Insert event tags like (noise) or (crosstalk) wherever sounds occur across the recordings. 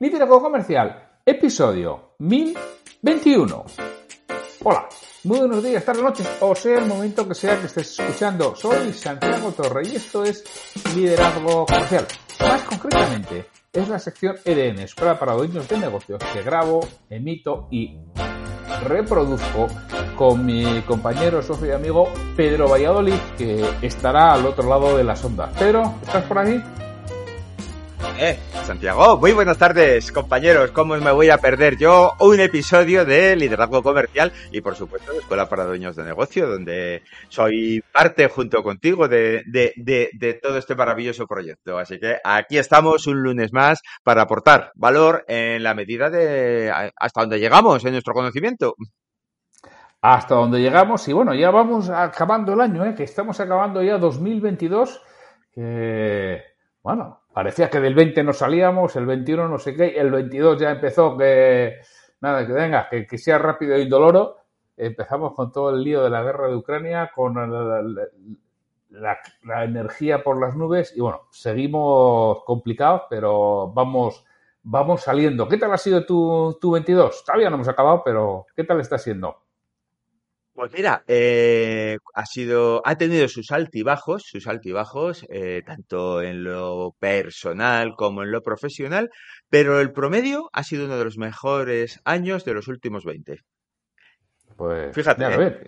Liderazgo Comercial, episodio 1021. Hola, muy buenos días, tardes, noches, o sea el momento que sea que estés escuchando. Soy Santiago Torre y esto es Liderazgo Comercial. Más concretamente, es la sección EDN, Escuela para Dueños de Negocios, que grabo, emito y reproduzco con mi compañero, socio y amigo Pedro Valladolid, que estará al otro lado de las ondas. Pedro, ¿estás por ahí? Eh, Santiago, muy buenas tardes, compañeros. ¿Cómo me voy a perder yo un episodio de liderazgo comercial y, por supuesto, de Escuela para Dueños de Negocio, donde soy parte junto contigo de, de, de, todo este maravilloso proyecto? Así que aquí estamos un lunes más para aportar valor en la medida de hasta donde llegamos en nuestro conocimiento hasta donde llegamos y bueno, ya vamos acabando el año, ¿eh? que estamos acabando ya 2022, que bueno, parecía que del 20 no salíamos, el 21 no sé qué, el 22 ya empezó que, nada, que venga, que, que sea rápido y doloro, empezamos con todo el lío de la guerra de Ucrania, con la, energía por las nubes y bueno, seguimos complicados, pero vamos, vamos saliendo. ¿Qué tal ha sido tu, tu 22? Todavía no hemos acabado, pero ¿qué tal está siendo? Pues mira, eh, ha sido, ha tenido sus altibajos, sus altibajos, eh, tanto en lo personal como en lo profesional, pero el promedio ha sido uno de los mejores años de los últimos 20. Pues, Fíjate, ¿eh?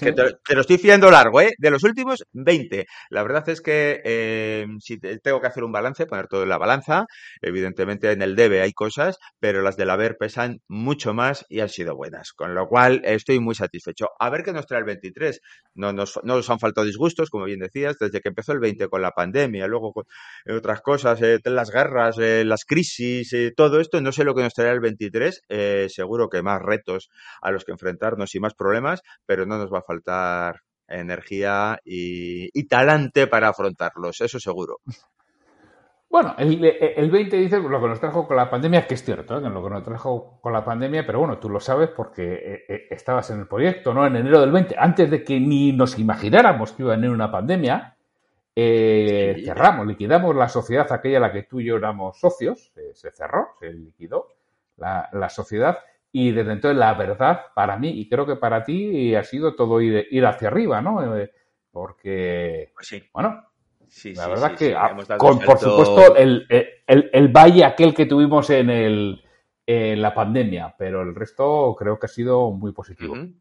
que te, te, lo estoy fiando largo, ¿eh? De los últimos 20. La verdad es que eh, si tengo que hacer un balance, poner todo en la balanza, evidentemente en el debe hay cosas, pero las del haber pesan mucho más y han sido buenas. Con lo cual estoy muy satisfecho. A ver qué nos trae el 23. No nos, no nos han faltado disgustos, como bien decías, desde que empezó el 20 con la pandemia, luego con otras cosas, eh, las guerras, eh, las crisis, todo esto. No sé lo que nos traerá el 23. Eh, seguro que más retos a los que enfrentar y más problemas, pero no nos va a faltar energía y, y talante para afrontarlos, eso seguro. Bueno, el, el, 20 dice lo que nos trajo con la pandemia, que es cierto, ¿eh? lo que nos trajo con la pandemia, pero bueno, tú lo sabes porque eh, estabas en el proyecto, ¿no? En enero del 20, antes de que ni nos imagináramos que iba a venir una pandemia, eh, sí. cerramos, liquidamos la sociedad aquella a la que tú y yo éramos socios, se cerró, se liquidó la, la sociedad y desde entonces la verdad para mí y creo que para ti ha sido todo ir, ir hacia arriba, ¿no? Eh, porque, pues sí. bueno, sí, la sí, verdad que, con, por supuesto, el, el, el, valle aquel que tuvimos en, el, en la pandemia, pero el resto creo que ha sido muy positivo. Uh -huh.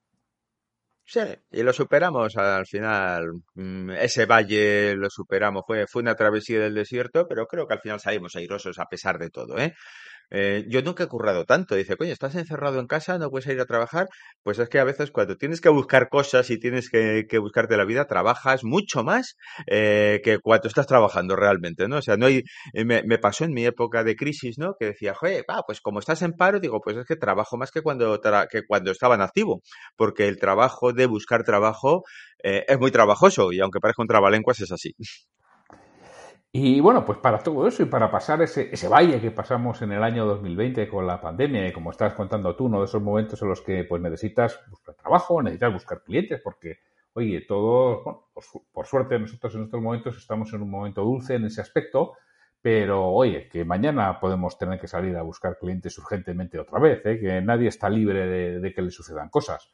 Sí, y lo superamos al final. mm, Ese valle lo superamos. Fue, fue una travesía del desierto, pero creo que al final salimos airosos a pesar de todo, ¿eh? Eh, yo nunca he currado tanto. Dice, coño, estás encerrado en casa, no puedes ir a trabajar. Pues es que a veces cuando tienes que buscar cosas y tienes que, que buscarte la vida, trabajas mucho más eh, que cuando estás trabajando realmente, ¿no? O sea, no hay, eh, me, me, pasó en mi época de crisis, ¿no? Que decía, joder, va, pues como estás en paro, digo, pues es que trabajo más que cuando, que cuando estaba en activo, porque el trabajo de buscar trabajo eh, es muy trabajoso y aunque parezca un trabalenguas es así. Y bueno, pues para todo eso y para pasar ese, ese valle que pasamos en el año 2020 con la pandemia, y como estás contando tú, uno de esos momentos en los que pues necesitas buscar trabajo, necesitas buscar clientes, porque, oye, todos, bueno, por, por suerte nosotros en estos momentos estamos en un momento dulce en ese aspecto, pero oye, que mañana podemos tener que salir a buscar clientes urgentemente otra vez, ¿eh? que nadie está libre de, de que le sucedan cosas.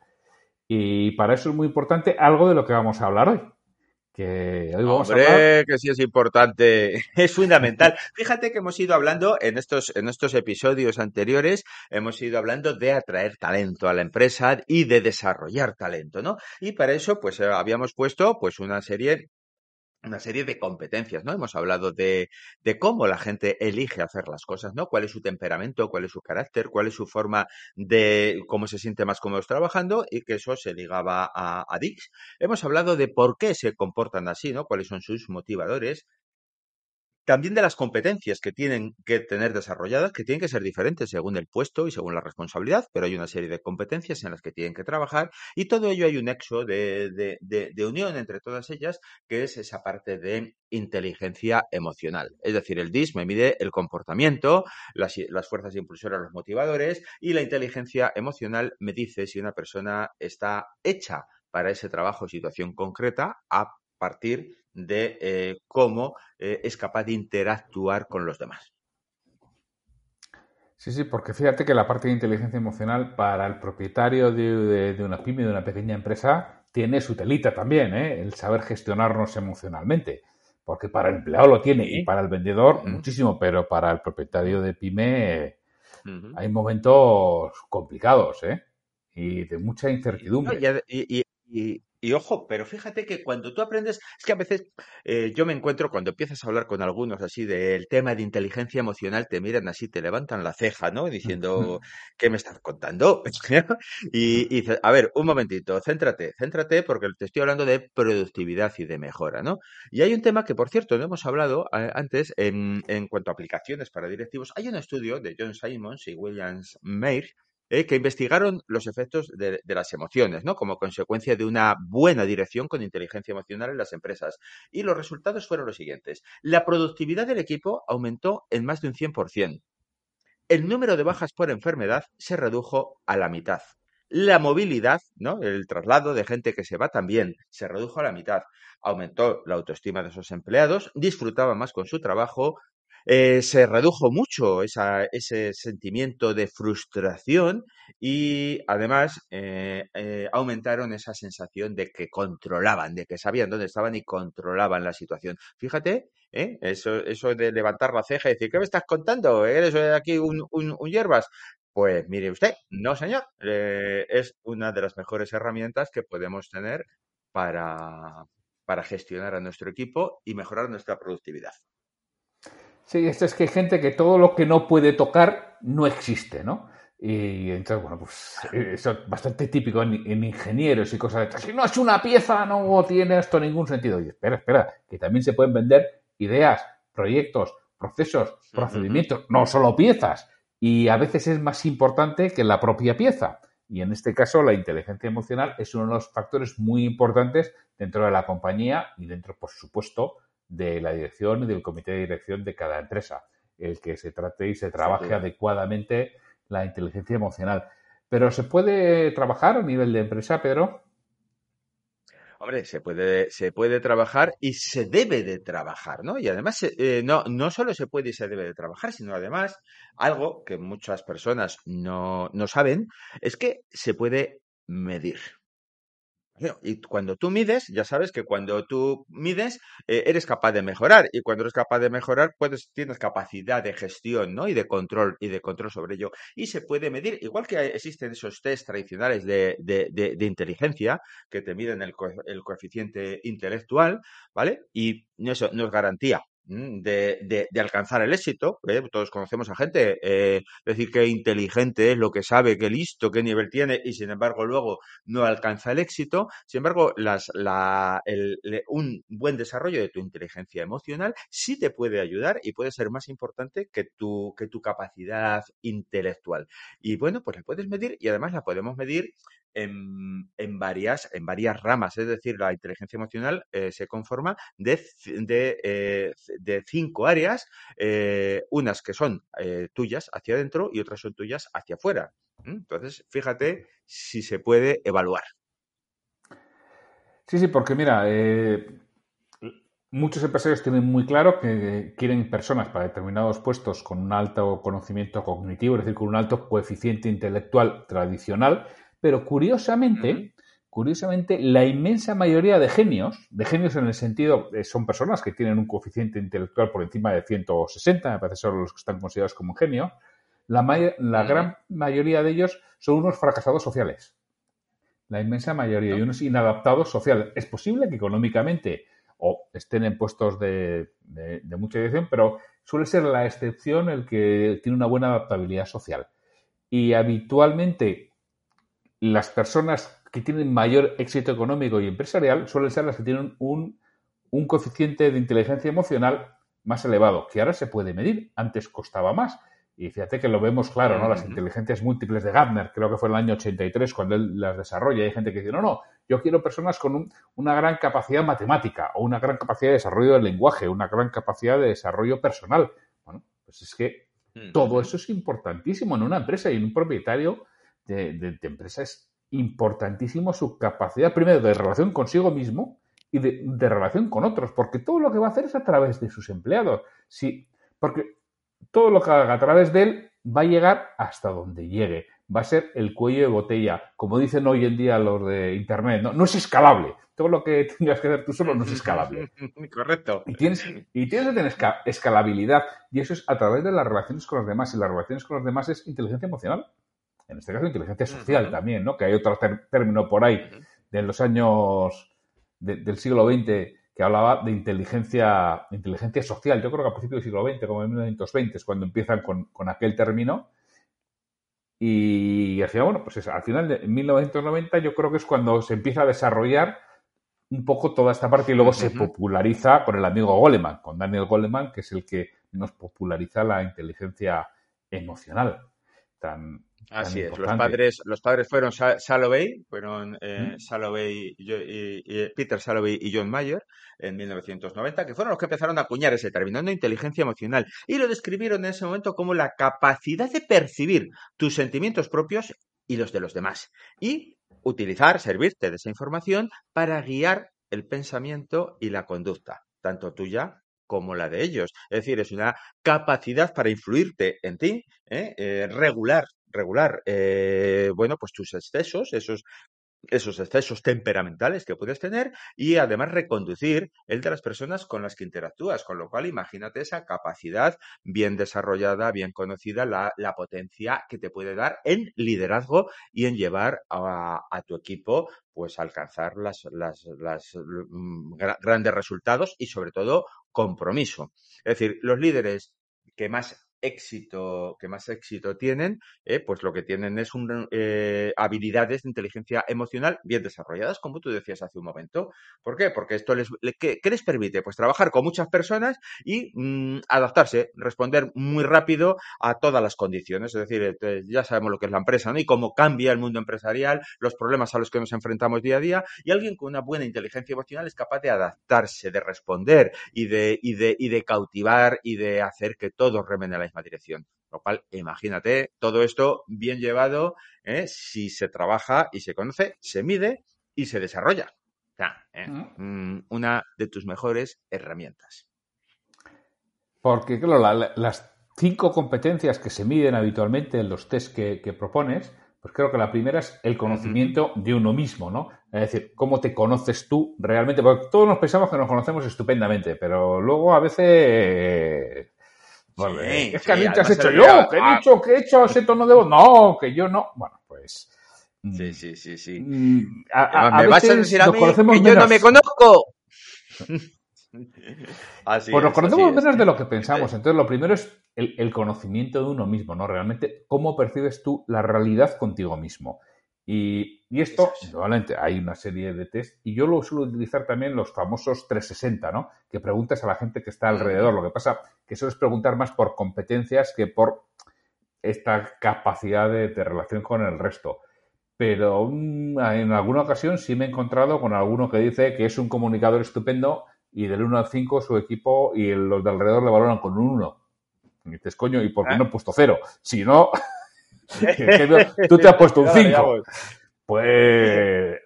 Y para eso es muy importante algo de lo que vamos a hablar hoy. Que hoy vamos Hombre, a hablar... que sí es importante, (laughs) es fundamental. Fíjate que hemos ido hablando en estos, en estos episodios anteriores, hemos ido hablando de atraer talento a la empresa y de desarrollar talento, ¿no? Y para eso, pues eh, habíamos puesto pues una serie una serie de competencias, ¿no? Hemos hablado de, cómo la gente elige hacer las cosas, ¿no? Cuál es su temperamento, cuál es su carácter, cuál es su forma de cómo se siente más cómodos trabajando y que eso se ligaba a Dix. Hemos hablado de por qué se comportan así, ¿no? Cuáles son sus motivadores, también de las competencias que tienen que tener desarrolladas, que tienen que ser diferentes según el puesto y según la responsabilidad, pero hay una serie de competencias en las que tienen que trabajar y todo ello hay un nexo de, de, de, unión entre todas ellas, que es esa parte de inteligencia emocional. Es decir, el DIS me mide el comportamiento, las, las fuerzas impulsoras, los motivadores y la inteligencia emocional me dice si una persona está hecha para ese trabajo o situación concreta a partir de eh, cómo eh, es capaz de interactuar con los demás. Sí, sí, porque fíjate que la parte de inteligencia emocional para el propietario de, una pyme, de una pequeña empresa, tiene su telita también, ¿eh? el saber gestionarnos emocionalmente. Porque para el empleado lo tiene y para el vendedor muchísimo, pero para el propietario de pyme hay momentos complicados ¿eh? y de mucha incertidumbre. y, y ojo, pero fíjate que cuando tú aprendes, es que a veces eh, yo me encuentro cuando empiezas a hablar con algunos así del tema de inteligencia emocional, te miran así, te levantan la ceja, ¿no? Diciendo, ¿qué me estás contando? (laughs) y, dices, a ver, un momentito, céntrate, céntrate porque te estoy hablando de productividad y de mejora, ¿no? Y hay un tema que, por cierto, no hemos hablado eh, antes en, en cuanto a aplicaciones para directivos. Hay un estudio de John Simons y Williams Mayer eh, que investigaron los efectos de, las emociones, ¿no? Como consecuencia de una buena dirección con inteligencia emocional en las empresas. Y los resultados fueron los siguientes. La productividad del equipo aumentó en más de un 100%. El número de bajas por enfermedad se redujo a la mitad. La movilidad, ¿no? El traslado de gente que se va también se redujo a la mitad. Aumentó la autoestima de esos empleados, disfrutaban más con su trabajo, eh, se redujo mucho ese sentimiento de frustración y además eh, eh, aumentaron esa sensación de que controlaban, de que sabían dónde estaban y controlaban la situación. Fíjate, eso, eso de levantar la ceja y decir, ¿qué me estás contando? ¿Eres aquí un, un, hierbas? Pues mire usted, no señor, es una de las mejores herramientas que podemos tener para, para gestionar a nuestro equipo y mejorar nuestra productividad. Sí, esto es que hay gente que todo lo que no puede tocar no existe, ¿no? Y entonces, bueno, pues eso es bastante típico en, ingenieros y cosas de Si no es una pieza, no tiene esto ningún sentido. Y espera, espera, que también se pueden vender ideas, proyectos, procesos, procedimientos, no solo piezas. Y a veces es más importante que la propia pieza. Y en este caso, la inteligencia emocional es uno de los factores muy importantes dentro de la compañía y dentro, por supuesto, de la dirección y del comité de dirección de cada empresa, el que se trate y se trabaje adecuadamente la inteligencia emocional. Pero ¿se puede trabajar a nivel de empresa, Pedro? Hombre, se puede, se puede trabajar y se debe de trabajar, ¿no? Y además, eh, no, no solo se puede y se debe de trabajar, sino además, algo que muchas personas no, no saben, es que se puede medir. Y cuando tú mides, ya sabes que cuando tú mides, eh, eres capaz de mejorar. Y cuando eres capaz de mejorar, pues tienes capacidad de gestión, ¿no? Y de control, y de control sobre ello. Y se puede medir, igual que existen esos test tradicionales de, de, inteligencia, que te miden el, el coeficiente intelectual, ¿vale? Y eso no es garantía Mm, de, de, alcanzar el éxito. ¿eh? Todos conocemos a gente, eh, decir que inteligente es lo que sabe, que listo, qué nivel tiene y sin embargo luego no alcanza el éxito. Sin embargo, las, la, el, un buen desarrollo de tu inteligencia emocional sí te puede ayudar y puede ser más importante que tu, que tu capacidad intelectual. Y bueno, pues la puedes medir y además la podemos medir en, en, varias, en varias ramas. Es decir, la inteligencia emocional eh, se conforma de, de cinco áreas, eh, unas que son tuyas hacia adentro y otras son tuyas hacia afuera. Entonces, fíjate si se puede evaluar. Sí, sí, porque mira, muchos empresarios tienen muy claro que quieren personas para determinados puestos con un alto conocimiento cognitivo, es decir, con un alto coeficiente intelectual tradicional, pero curiosamente, curiosamente, la inmensa mayoría de genios, de genios en el sentido, son personas que tienen un coeficiente intelectual por encima de 160, me parece son los que están considerados como un genio, la, la gran mayoría de ellos son unos fracasados sociales. La inmensa mayoría, y unos inadaptados sociales. Es posible que económicamente o estén en puestos de, de mucha dirección, pero suele ser la excepción el que tiene una buena adaptabilidad social. Y habitualmente las personas que tienen mayor éxito económico y empresarial suelen ser las que tienen un, coeficiente de inteligencia emocional más elevado, que ahora se puede medir, antes costaba más. Y fíjate que lo vemos claro, ¿no? Las inteligencias múltiples de Gardner, creo que fue en el año 83 cuando él las desarrolla. Hay gente que dice, no, no, yo quiero personas con una gran capacidad matemática o una gran capacidad de desarrollo del lenguaje, una gran capacidad de desarrollo personal. Bueno, pues es que todo eso es importantísimo en una empresa y en un propietario de, empresa es importantísimo su capacidad, primero, de relación consigo mismo y de, relación con otros, porque todo lo que va a hacer es a través de sus empleados. Sí, porque todo lo que haga a través de él va a llegar hasta donde llegue. Va a ser el cuello de botella. Como dicen hoy en día los de Internet, no, no es escalable. Todo lo que (laughs) tengas que hacer tú solo no es escalable. (laughs) Correcto. Y tienes, y tienes que tener escalabilidad. Y eso es a través de las relaciones con los demás. Y las relaciones con los demás es inteligencia emocional. En este caso, inteligencia social también, ¿no? Que hay otro término por ahí de los años del siglo XX que hablaba de inteligencia, inteligencia social. Yo creo que a principios del siglo XX, como en 1920, es cuando empiezan con, aquel término. Y al final, bueno, pues al final de 1990 yo creo que es cuando se empieza a desarrollar un poco toda esta parte y luego se populariza con el amigo Goleman, con Daniel Goleman, que es el que nos populariza la inteligencia emocional. Tan, Así es, los padres, los padres fueron Salovey, fueron eh, Salovey y, Peter Salovey y John Mayer en 1990, que fueron los que empezaron a acuñar ese término de inteligencia emocional y lo describieron en ese momento como la capacidad de percibir tus sentimientos propios y los de los demás y utilizar, servirte de esa información para guiar el pensamiento y la conducta, tanto tuya como la de ellos. Es decir, es una capacidad para influirte en ti, ¿eh? Eh, regular regular, eh, bueno, pues tus excesos, esos esos excesos temperamentales que puedes tener y además reconducir el de las personas con las que interactúas, con lo cual imagínate esa capacidad bien desarrollada, bien conocida, la, potencia que te puede dar en liderazgo y en llevar a, tu equipo pues a alcanzar las, las, las mm, grandes resultados y sobre todo compromiso. Es decir, los líderes que más éxito, que más éxito tienen, eh, pues lo que tienen es eh, habilidades de inteligencia emocional bien desarrolladas, como tú decías hace un momento. ¿Por qué? Porque esto les, ¿qué, les permite? Pues trabajar con muchas personas y mm, adaptarse, responder muy rápido a todas las condiciones. Es decir, eh, ya sabemos lo que es la empresa. Y cómo cambia el mundo empresarial, los problemas a los que nos enfrentamos día a día, y alguien con una buena inteligencia emocional es capaz de adaptarse, de responder y de, y de, y de cautivar y de hacer que todos remen a la misma dirección. Lo cual, imagínate, todo esto bien llevado, ¿eh? si se trabaja y se conoce, se mide y se desarrolla. O sea, ¿eh? mm, una de tus mejores herramientas. Porque, claro, las cinco competencias que se miden habitualmente en los test que, propones, pues creo que la primera es el conocimiento de uno mismo, ¿no? Es decir, cómo te conoces tú realmente, porque todos nos pensamos que nos conocemos estupendamente, pero luego a veces es que has has hecho yo, que he dicho que he hecho ese tono de voz. No, que yo no. Bueno, pues. Sí, sí, sí, sí. Mm, me vas a decir a mí que yo no me conozco. (laughs) Así pues nos conocemos menos de lo que pensamos. Entonces, lo primero es el, conocimiento de uno mismo, ¿no? Realmente, cómo percibes tú la realidad contigo mismo. Y, esto, normalmente hay una serie de test, y yo lo suelo utilizar también los famosos 360, ¿no? Que preguntas a la gente que está alrededor. Lo que pasa que eso es preguntar más por competencias que por esta capacidad de, relación con el resto. Pero mm, en alguna ocasión sí me he encontrado con alguno que dice que es un comunicador estupendo y del 1 al 5 su equipo y los de alrededor le valoran con un 1. Y dices, coño, ¿y por qué ah. no he puesto 0? Si no, (laughs) (laughs) Tú te has puesto un 5. Pues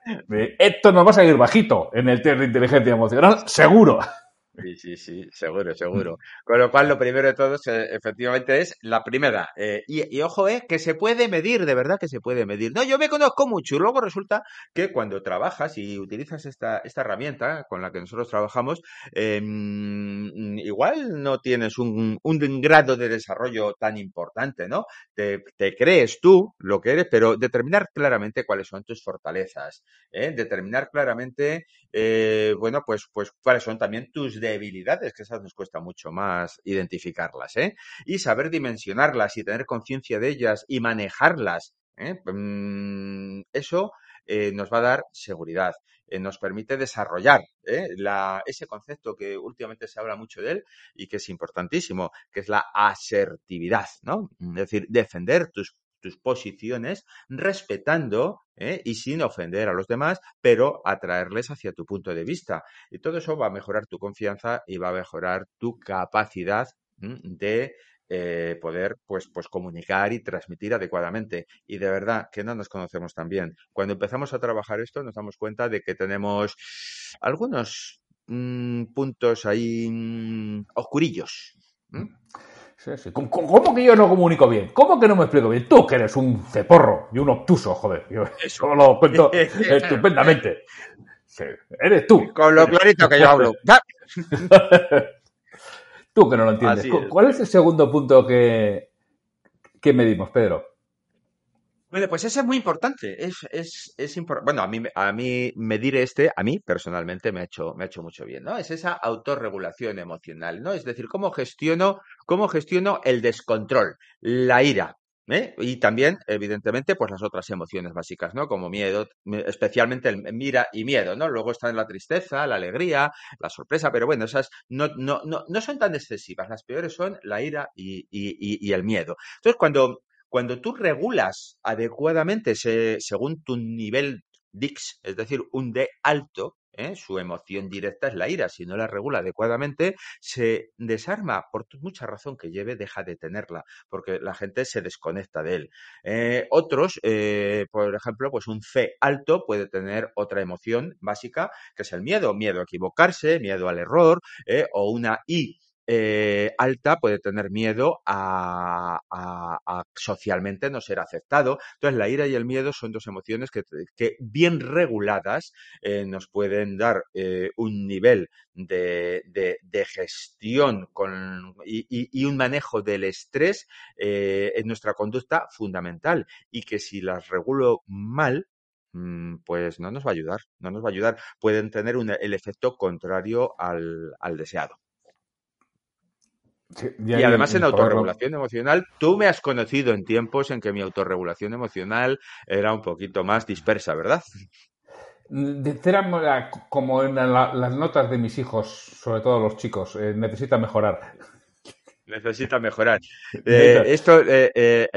esto nos va a salir bajito en el test de inteligencia emocional, seguro. Sí, sí, sí, seguro, seguro. Con lo cual, lo primero de todo, efectivamente, es la primera. Eh, y, ojo, eh, que se puede medir, de verdad que se puede medir. No, yo me conozco mucho y luego resulta que cuando trabajas y utilizas esta, esta herramienta con la que nosotros trabajamos, em, igual no tienes un, un, grado de desarrollo tan importante, ¿no? Te, te, crees tú lo que eres, pero determinar claramente cuáles son tus fortalezas, ¿eh? determinar claramente, bueno, pues, pues cuáles son también tus debilidades, que esas nos cuesta mucho más identificarlas, ¿eh? Y saber dimensionarlas y tener conciencia de ellas y manejarlas, ¿eh? mm, eso eh, nos va a dar seguridad. nos permite desarrollar ese concepto que últimamente se habla mucho de él y que es importantísimo, que es la asertividad, ¿no? Es decir, defender tus tus posiciones, respetando ¿eh? y sin ofender a los demás, pero atraerles hacia tu punto de vista. Y todo eso va a mejorar tu confianza y va a mejorar tu capacidad de eh, poder pues, pues comunicar y transmitir adecuadamente. Y de verdad que no nos conocemos tan bien. Cuando empezamos a trabajar esto nos damos cuenta de que tenemos algunos mm, puntos ahí mm, oscurillos. Sí, sí. ¿Cómo, cómo que yo no comunico bien? ¿Cómo que no me explico bien? Tú que eres un ceporro y un obtuso, joder. Yo eso lo cuento (laughs) estupendamente. Sí, eres tú. Con lo clarito que yo hablo. (laughs) tú que no lo entiendes. ¿Cuál es el segundo punto que, que medimos, Pedro? Bueno, pues ese es muy importante. Es, es, es. Bueno, a mí, a mí medir este, a mí personalmente me ha hecho, me ha hecho mucho bien, ¿no? Es esa autorregulación emocional, ¿no? Es decir, cómo gestiono, cómo gestiono el descontrol, la ira, ¿eh? Y también, evidentemente, pues las otras emociones básicas, ¿no? Como miedo, especialmente el mira y miedo, ¿no? Luego están la tristeza, la alegría, la sorpresa, pero bueno, esas no, no, no, no son tan excesivas. Las peores son la ira y, y, y el miedo. Entonces, cuando cuando tú regulas adecuadamente según tu nivel DIX, es decir, un D alto, ¿eh? su emoción directa es la ira. Si no la regula adecuadamente, se desarma por mucha razón que lleve, deja de tenerla, porque la gente se desconecta de él. Eh, otros, eh, por ejemplo, pues un C alto puede tener otra emoción básica, que es el miedo, miedo a equivocarse, miedo al error, o una I eh, alta puede tener miedo a, socialmente no ser aceptado. Entonces, la ira y el miedo son dos emociones que, bien reguladas eh, nos pueden dar eh, un nivel de, gestión con, y, un manejo del estrés en nuestra conducta fundamental y que si las regulo mal, mm, pues no nos va a ayudar, no nos va a ayudar. Pueden tener el efecto contrario al deseado y, además en autorregulación emocional, tú me has conocido en tiempos en que mi autorregulación emocional era un poquito más dispersa, ¿verdad? como en las notas de mis hijos, sobre todo los chicos, eh, necesita mejorar. Necesita mejorar. (laughs) Eh, esto, eh,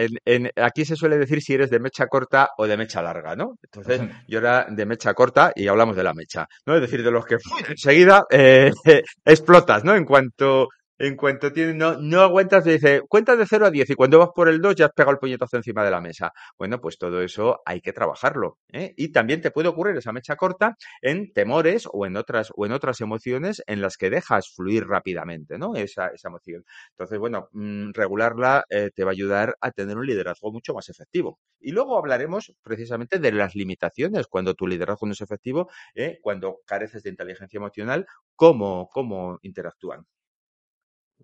aquí se suele decir si eres de mecha corta o de mecha larga, ¿no? Entonces, yo era de mecha corta y hablamos de la mecha, ¿no? Es decir, de los que enseguida (laughs) explotas, ¿no? En cuanto en cuanto tiene, no, no aguantas, dice, cuenta de 0 a 10 y cuando vas por el 2 ya has pegado el puñetazo encima de la mesa. Bueno, pues todo eso hay que trabajarlo. ¿eh? Y también te puede ocurrir esa mecha corta en temores o en otras, o en otras emociones en las que dejas fluir rápidamente, ¿no? Esa, esa emoción. Entonces, bueno, mm, regularla eh, te va a ayudar a tener un liderazgo mucho más efectivo. Y luego hablaremos precisamente de las limitaciones cuando tu liderazgo no es efectivo, ¿eh? cuando careces de inteligencia emocional, cómo, cómo interactúan.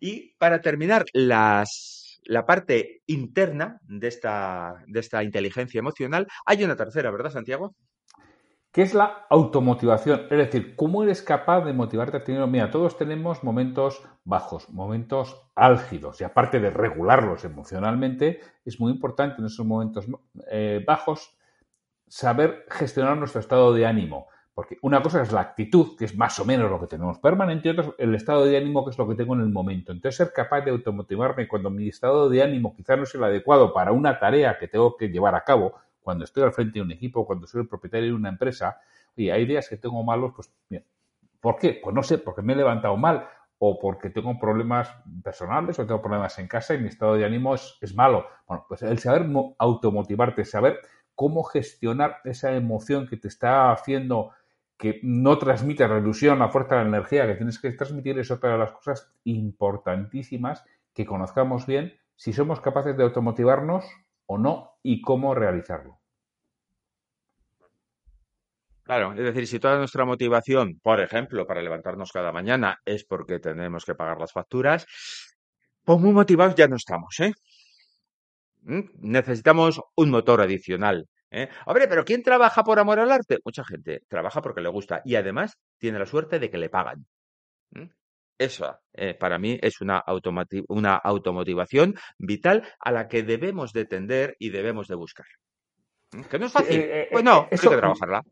Y para terminar, las, la parte interna de esta, de esta inteligencia emocional, hay una tercera, ¿verdad, Santiago? ¿Qué es la automotivación? Es decir, ¿cómo eres capaz de motivarte a tener? Mira, todos tenemos momentos bajos, momentos álgidos, y aparte de regularlos emocionalmente, es muy importante en esos momentos eh, bajos saber gestionar nuestro estado de ánimo. Porque una cosa es la actitud, que es más o menos lo que tenemos permanente, y otra el estado de ánimo, que es lo que tengo en el momento. Entonces, ser capaz de automotivarme cuando mi estado de ánimo quizás no es el adecuado para una tarea que tengo que llevar a cabo, cuando estoy al frente de un equipo, cuando soy el propietario de una empresa, y hay días que tengo malos, pues, bien. ¿Por qué? Pues no sé, porque me he levantado mal, o porque tengo problemas personales, o tengo problemas en casa y mi estado de ánimo es, es malo. Bueno, pues el saber automotivarte, saber cómo gestionar esa emoción que te está haciendo que no transmite la ilusión, la fuerza, la energía que tienes que transmitir es otra de las cosas importantísimas que conozcamos bien si somos capaces de automotivarnos o no y cómo realizarlo. Claro, es decir, si toda nuestra motivación, por ejemplo, para levantarnos cada mañana es porque tenemos que pagar las facturas, pues muy motivados ya no estamos, ¿eh? ¿Mm? Necesitamos un motor adicional ¿eh? Hombre, pero ¿quién trabaja por amor al arte? Mucha gente trabaja porque le gusta y además tiene la suerte de que le pagan. Eso eh, para mí es una, una automotivación vital a la que debemos de tender y debemos de buscar. ¿Que no es fácil? Eh, pues no, hay que trabajarla.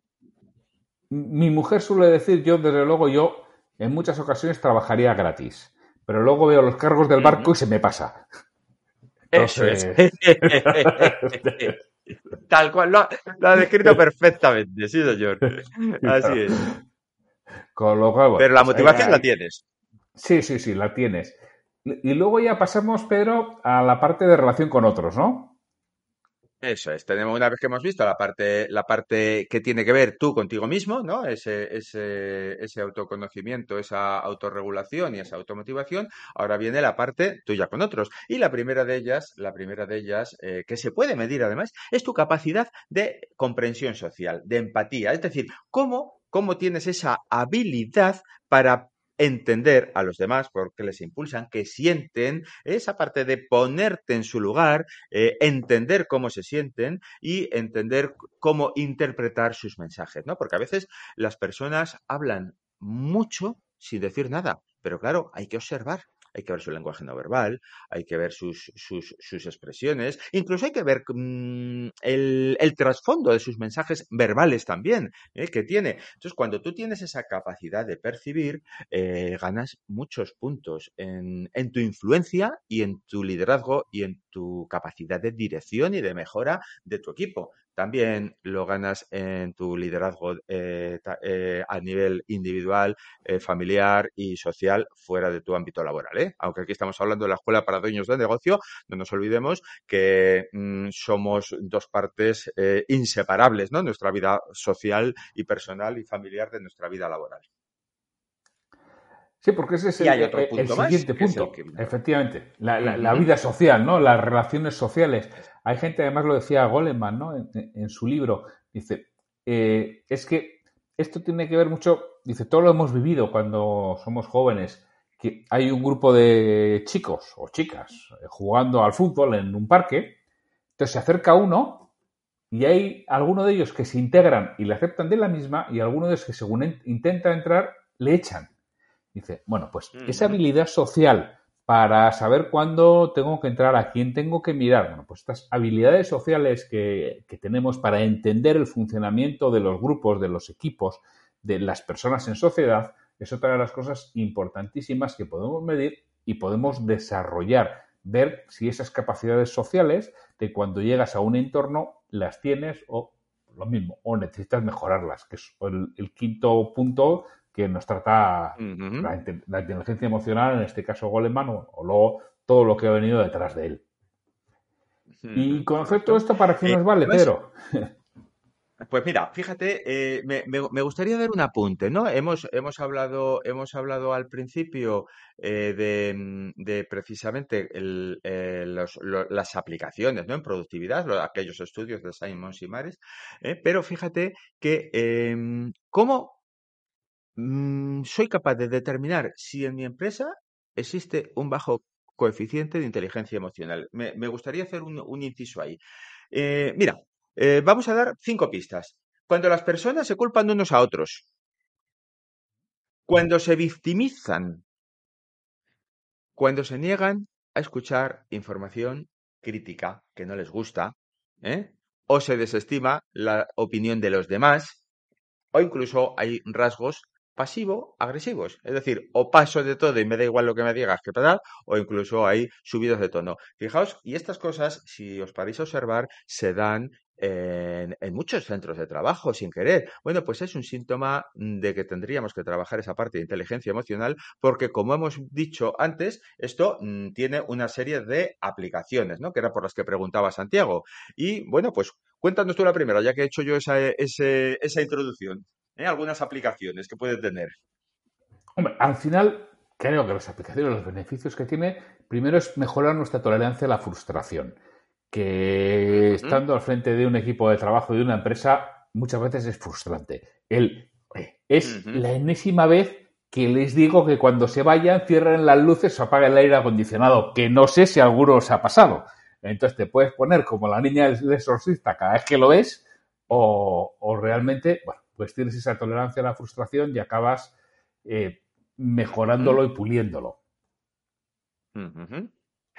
Mi mujer suele decir, yo desde luego, yo en muchas ocasiones trabajaría gratis, pero luego veo los cargos del barco y se me pasa. Eso es. (laughs) Tal cual, lo ha, descrito perfectamente, sí, señor. (laughs) Así es. Pero la motivación la tienes. Sí, sí, sí, la tienes. Y luego ya pasamos, Pedro, a la parte de relación con otros, ¿no? Eso es, tenemos una vez que hemos visto la parte, la parte que tiene que ver tú contigo mismo, ¿no? Ese, ese, ese autoconocimiento, esa autorregulación y esa automotivación, ahora viene la parte tuya con otros. Y la primera de ellas, la primera de ellas, eh, que se puede medir además, es tu capacidad de comprensión social, de empatía. Es decir, cómo, cómo tienes esa habilidad para entender a los demás, porque les impulsan, que sienten, esa parte de ponerte en su lugar, eh, entender cómo se sienten y entender cómo interpretar sus mensajes, ¿no? Porque a veces las personas hablan mucho sin decir nada, pero claro, hay que observar hay que ver su lenguaje no verbal, hay que ver sus, sus, expresiones, incluso hay que ver mm, el, el, trasfondo de sus mensajes verbales también ¿eh? que tiene. Entonces, cuando tú tienes esa capacidad de percibir, eh, ganas muchos puntos en, en tu influencia y en tu liderazgo y en tu capacidad de dirección y de mejora de tu equipo también lo ganas en tu liderazgo eh, eh, a nivel individual, eh, familiar y social fuera de tu ámbito laboral. Aunque aquí estamos hablando de la escuela para dueños de negocio, no nos olvidemos que mm, somos dos partes inseparables, ¿no? Nuestra vida social y personal y familiar de nuestra vida laboral. Sí, porque ese es el, siguiente punto. Efectivamente, la, vida social, ¿no? Las relaciones sociales. Hay gente, además lo decía Goleman, ¿no? En, su libro, dice, eh, es que esto tiene que ver mucho, dice, todo lo hemos vivido cuando somos jóvenes, que hay un grupo de chicos o chicas eh, jugando al fútbol en un parque, entonces se acerca uno y hay alguno de ellos que se integran y le aceptan de la misma y alguno de ellos que según intenta entrar le echan. Dice, bueno, pues esa habilidad social para saber cuándo tengo que entrar, a quién tengo que mirar, bueno, pues estas habilidades sociales que, tenemos para entender el funcionamiento de los grupos, de los equipos, de las personas en sociedad, es otra de las cosas importantísimas que podemos medir y podemos desarrollar, ver si esas capacidades sociales de cuando llegas a un entorno las tienes o lo mismo, o necesitas mejorarlas, que es el quinto punto que nos trata la, inteligencia emocional, en este caso Goleman, o, luego todo lo que ha venido detrás de él. Y conocer todo esto para qué nos vale, pero... (laughs) Pues mira, fíjate, eh, me, gustaría dar un apunte, ¿no? Hemos, hemos, hablado, hemos hablado al principio eh, de, precisamente eh, las aplicaciones, ¿no? En productividad, aquellos estudios de Simon y Mares, pero fíjate que em, cómo Mm, soy capaz de determinar si en mi empresa existe un bajo coeficiente de inteligencia emocional. Me, gustaría hacer un, inciso ahí. Eh, mira, eh, vamos a dar cinco pistas. Cuando las personas se culpan unos a otros, cuando se victimizan, cuando se niegan a escuchar información crítica que no les gusta, ¿eh? o se desestima la opinión de los demás, o incluso hay rasgos pasivo-agresivos. Es decir, o paso de todo y me da igual lo que me digas que pedal, o incluso hay subidos de tono. Fijaos, y estas cosas, si os paráis a observar, se dan en, muchos centros de trabajo sin querer. Bueno, pues es un síntoma de que tendríamos que trabajar esa parte de inteligencia emocional porque, como hemos dicho antes, esto mm, tiene una serie de aplicaciones, ¿no? Que era por las que preguntaba Santiago. Y bueno, pues cuéntanos tú la primera, ya que he hecho yo esa, esa introducción. ¿Eh? algunas aplicaciones que puede tener. Hombre, al final creo que las aplicaciones, los beneficios que tiene, primero es mejorar nuestra tolerancia a la frustración, que estando al frente de un equipo de trabajo de una empresa muchas veces es frustrante. El, es la enésima vez que les digo que cuando se vayan cierren las luces o apaguen el aire acondicionado, que no sé si a alguno os ha pasado. Entonces te puedes poner como la niña del exorcista cada vez que lo ves o, o realmente, bueno, pues tienes esa tolerancia a la frustración y acabas eh, mejorándolo y puliéndolo.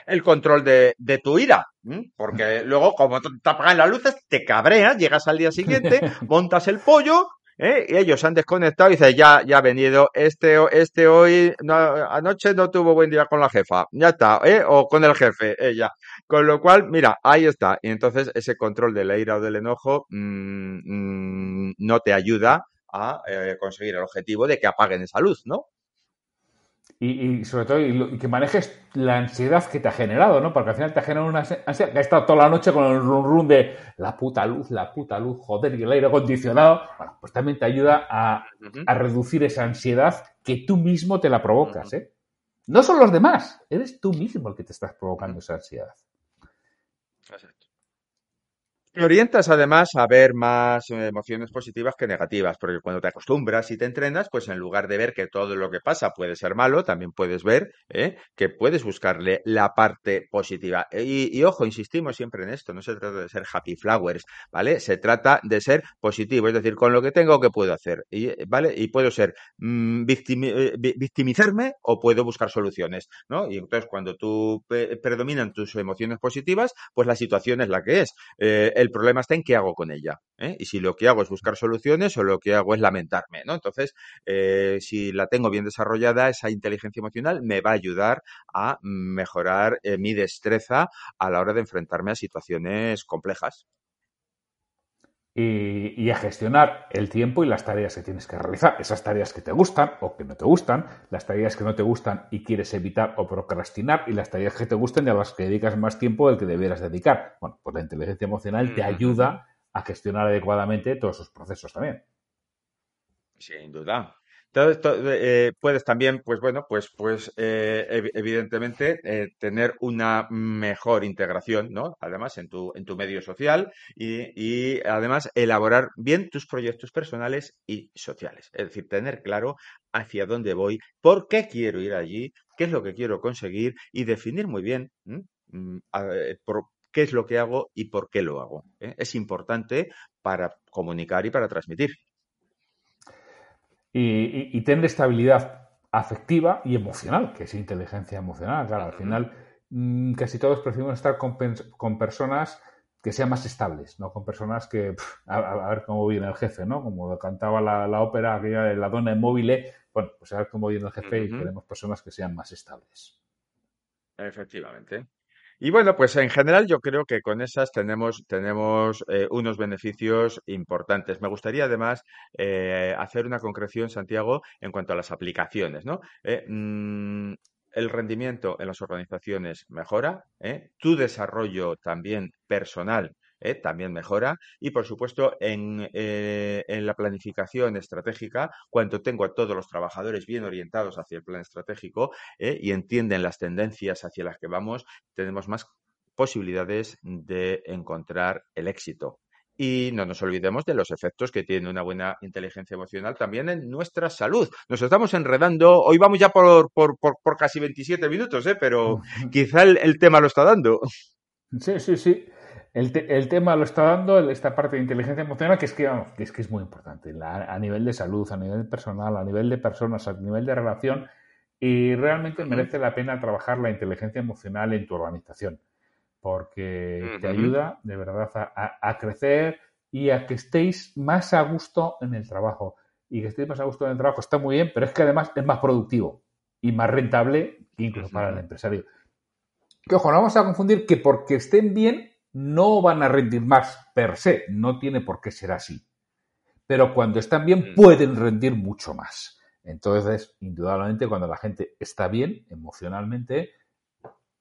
El control de, tu ira, porque (laughs) luego como te apagan las luces, te cabreas, llegas al día (laughs) siguiente, montas el pollo ¿eh? y ellos han desconectado y dices, ya, ya ha venido, este, este hoy, anoche no tuvo buen día con la jefa, ya está, ¿eh? o con el jefe, ella. Con lo cual, mira, ahí está. Y entonces ese control de la ira o del enojo mm, mm, no te ayuda a eh, conseguir el objetivo de que apaguen esa luz, ¿no? y, sobre todo y, que manejes la ansiedad que te ha generado, ¿no? Porque al final te ha generado una ansiedad que ha estado toda la noche con el rum rum de la puta luz, la puta luz, joder, y el aire acondicionado. Bueno, pues también te ayuda a, reducir esa ansiedad que tú mismo te la provocas, ¿eh? No son los demás, eres tú mismo el que te estás provocando esa ansiedad. Te orientas además a ver más eh, emociones positivas que negativas, porque cuando te acostumbras y te entrenas, pues en lugar de ver que todo lo que pasa puede ser malo, también puedes ver ¿eh? que puedes buscarle la parte positiva. Y, ojo, insistimos siempre en esto, no se trata de ser happy flowers, ¿vale? Se trata de ser positivo, es decir, con lo que tengo, ¿qué puedo hacer? Y, ¿Vale? Y puedo ser mm, eh, victimizarme o puedo buscar soluciones, ¿no? Y entonces cuando tú predominan tus emociones positivas, pues la situación es la que es el problema está en qué hago con ella. ¿eh? Y si lo que hago es buscar soluciones o lo que hago es lamentarme, ¿no? Entonces, eh, si la tengo bien desarrollada, esa inteligencia emocional me va a ayudar a mejorar eh, mi destreza a la hora de enfrentarme a situaciones complejas y, a gestionar el tiempo y las tareas que tienes que realizar. Esas tareas que te gustan o que no te gustan, las tareas que no te gustan y quieres evitar o procrastinar y las tareas que te gustan y a las que dedicas más tiempo del que debieras dedicar. Bueno, pues la inteligencia emocional te ayuda a gestionar adecuadamente todos esos procesos también. Sin duda. Entonces, eh, puedes también, pues bueno, pues, pues eh, evidentemente eh, tener una mejor integración, ¿no? Además, en tu, en tu medio social y, y, además elaborar bien tus proyectos personales y sociales. Es decir, tener claro hacia dónde voy, por qué quiero ir allí, qué es lo que quiero conseguir y definir muy bien mm, por, qué es lo que hago y por qué lo hago. Es importante para comunicar y para transmitir y, tener estabilidad afectiva y emocional, que es inteligencia emocional. Claro, al final mm, casi todos preferimos estar con, personas que sean más estables, no con personas que, a, ver cómo viene el jefe, ¿no? Como cantaba la, ópera aquella de la dona inmóvil, bueno, pues a ver cómo viene el jefe y queremos personas que sean más estables. Efectivamente. Y bueno, pues en general yo creo que con esas tenemos, tenemos eh, unos beneficios importantes. Me gustaría además eh, hacer una concreción, Santiago, en cuanto a las aplicaciones, ¿no? Eh, mm, el rendimiento en las organizaciones mejora, tu desarrollo también personal ¿eh? también mejora. Y por supuesto, en, eh, en, la planificación estratégica, cuando tengo a todos los trabajadores bien orientados hacia el plan estratégico ¿eh? y entienden las tendencias hacia las que vamos, tenemos más posibilidades de encontrar el éxito. Y no nos olvidemos de los efectos que tiene una buena inteligencia emocional también en nuestra salud. Nos estamos enredando, hoy vamos ya por, por, por, casi 27 minutos, ¿eh? pero (laughs) quizá el, el tema lo está dando. Sí, sí, sí. El, tema lo está dando esta parte de inteligencia emocional que es que, es, que es muy importante a nivel de salud, a nivel personal, a nivel de personas, a nivel de relación y realmente merece la pena trabajar la inteligencia emocional en tu organización porque te ayuda de verdad a, crecer y a que estéis más a gusto en el trabajo. Y que estéis más a gusto en el trabajo está muy bien, pero es que además es más productivo y más rentable incluso para el empresario. Que ojo, no vamos a confundir que porque estén bien no van a rendir más per se, no tiene por qué ser así. Pero cuando están bien, mm. pueden rendir mucho más. Entonces, indudablemente, cuando la gente está bien emocionalmente,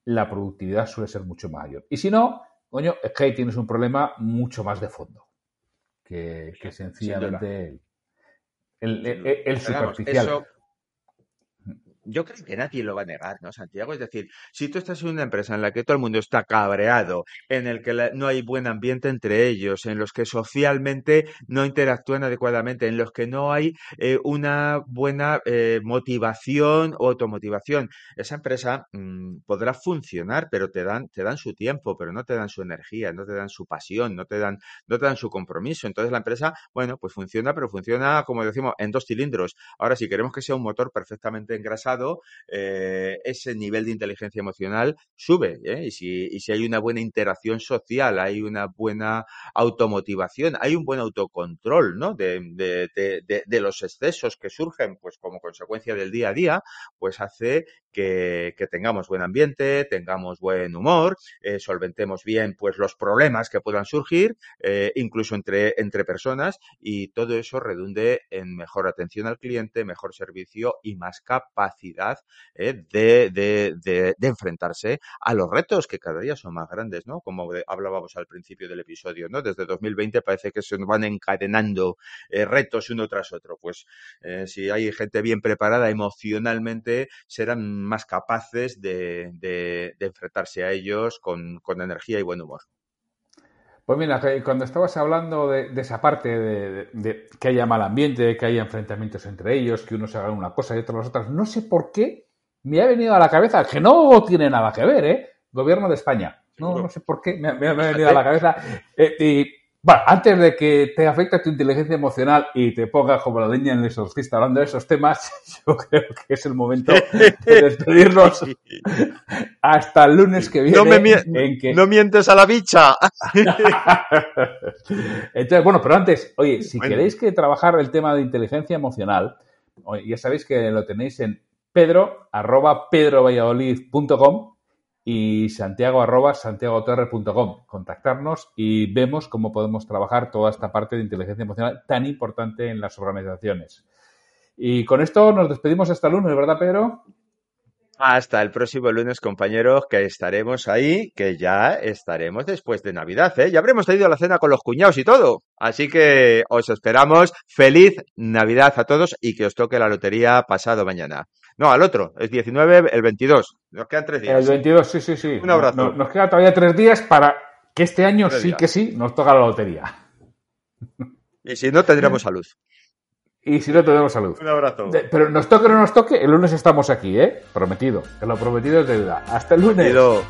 la productividad suele ser mucho mayor. Y si no, coño, es que ahí tienes un problema mucho más de fondo que, sencillamente el, superficial yo creo que nadie lo va a negar, ¿no, Santiago? Es decir, si tú estás en una empresa en la que todo el mundo está cabreado, en el que no hay buen ambiente entre ellos, en los que socialmente no interactúan adecuadamente, en los que no hay eh, una buena eh, motivación o automotivación, esa empresa mm, podrá funcionar, pero te dan, te dan su tiempo, pero no te dan su energía, no te dan su pasión, no te dan, no te dan su compromiso. Entonces la empresa, bueno, pues funciona, pero funciona, como decimos, en dos cilindros. Ahora, si queremos que sea un motor perfectamente engrasado, eh, ese nivel de inteligencia emocional sube. ¿eh? Y, si, hay una buena interacción social, hay una buena automotivación, hay un buen autocontrol ¿no? de, de, los excesos que surgen pues como consecuencia del día a día, pues hace que, tengamos buen ambiente, tengamos buen humor, eh, solventemos bien pues los problemas que puedan surgir, incluso entre, entre personas, y todo eso redunde en mejor atención al cliente, mejor servicio y más capacidad eh, de, enfrentarse a los retos que cada día son más grandes, ¿no? Como hablábamos al principio del episodio, ¿no? Desde 2020 parece que se van encadenando eh, retos uno tras otro. Pues eh, si hay gente bien preparada emocionalmente, serán más capaces de, enfrentarse a ellos con energía y buen humor. Pues mira, cuando estabas hablando de, de esa parte de, de, que haya mal ambiente, que haya enfrentamientos entre ellos, que unos hagan una cosa y otros las otras, no sé por qué me ha venido a la cabeza, que no tiene nada que ver, ¿eh? Gobierno de España. No, no sé por qué me, me, me ha venido a la cabeza. Eh, y bueno, antes de que te afecte tu inteligencia emocional y te pongas como la leña en el exorcista hablando de esos temas, (laughs) yo creo que es el momento de despedirnos (laughs) hasta el lunes que viene. No, me en que... no mientes a la bicha. (laughs) Entonces, bueno, pero antes, oye, si bueno. queréis que trabajar el tema de inteligencia emocional, ya sabéis que lo tenéis en pedro arroba pedrovalladolid.com y santiago arroba santiagotorre.com. Contactarnos y vemos cómo podemos trabajar toda esta parte de inteligencia emocional tan importante en las organizaciones. Y con esto nos despedimos hasta el lunes, ¿verdad, Pedro? Hasta el próximo lunes, compañeros, que estaremos ahí, que ya estaremos después de Navidad, ¿eh? Ya habremos tenido la cena con los cuñados y todo. Así que os esperamos. Feliz Navidad a todos y que os toque la lotería pasado mañana. No, al otro, es 19, el 22. Nos quedan tres días. El 22, sí, sí, sí. Un abrazo. Nos, nos quedan todavía tres días para que este año tres sí días. que sí nos toca la lotería. Y si no, tendremos (laughs) salud. Y si no, tenemos salud. Un abrazo. Pero nos toque o no nos toque, el lunes estamos aquí, ¿eh? Prometido. Que lo prometido es deuda. Hasta el lunes. Prometido.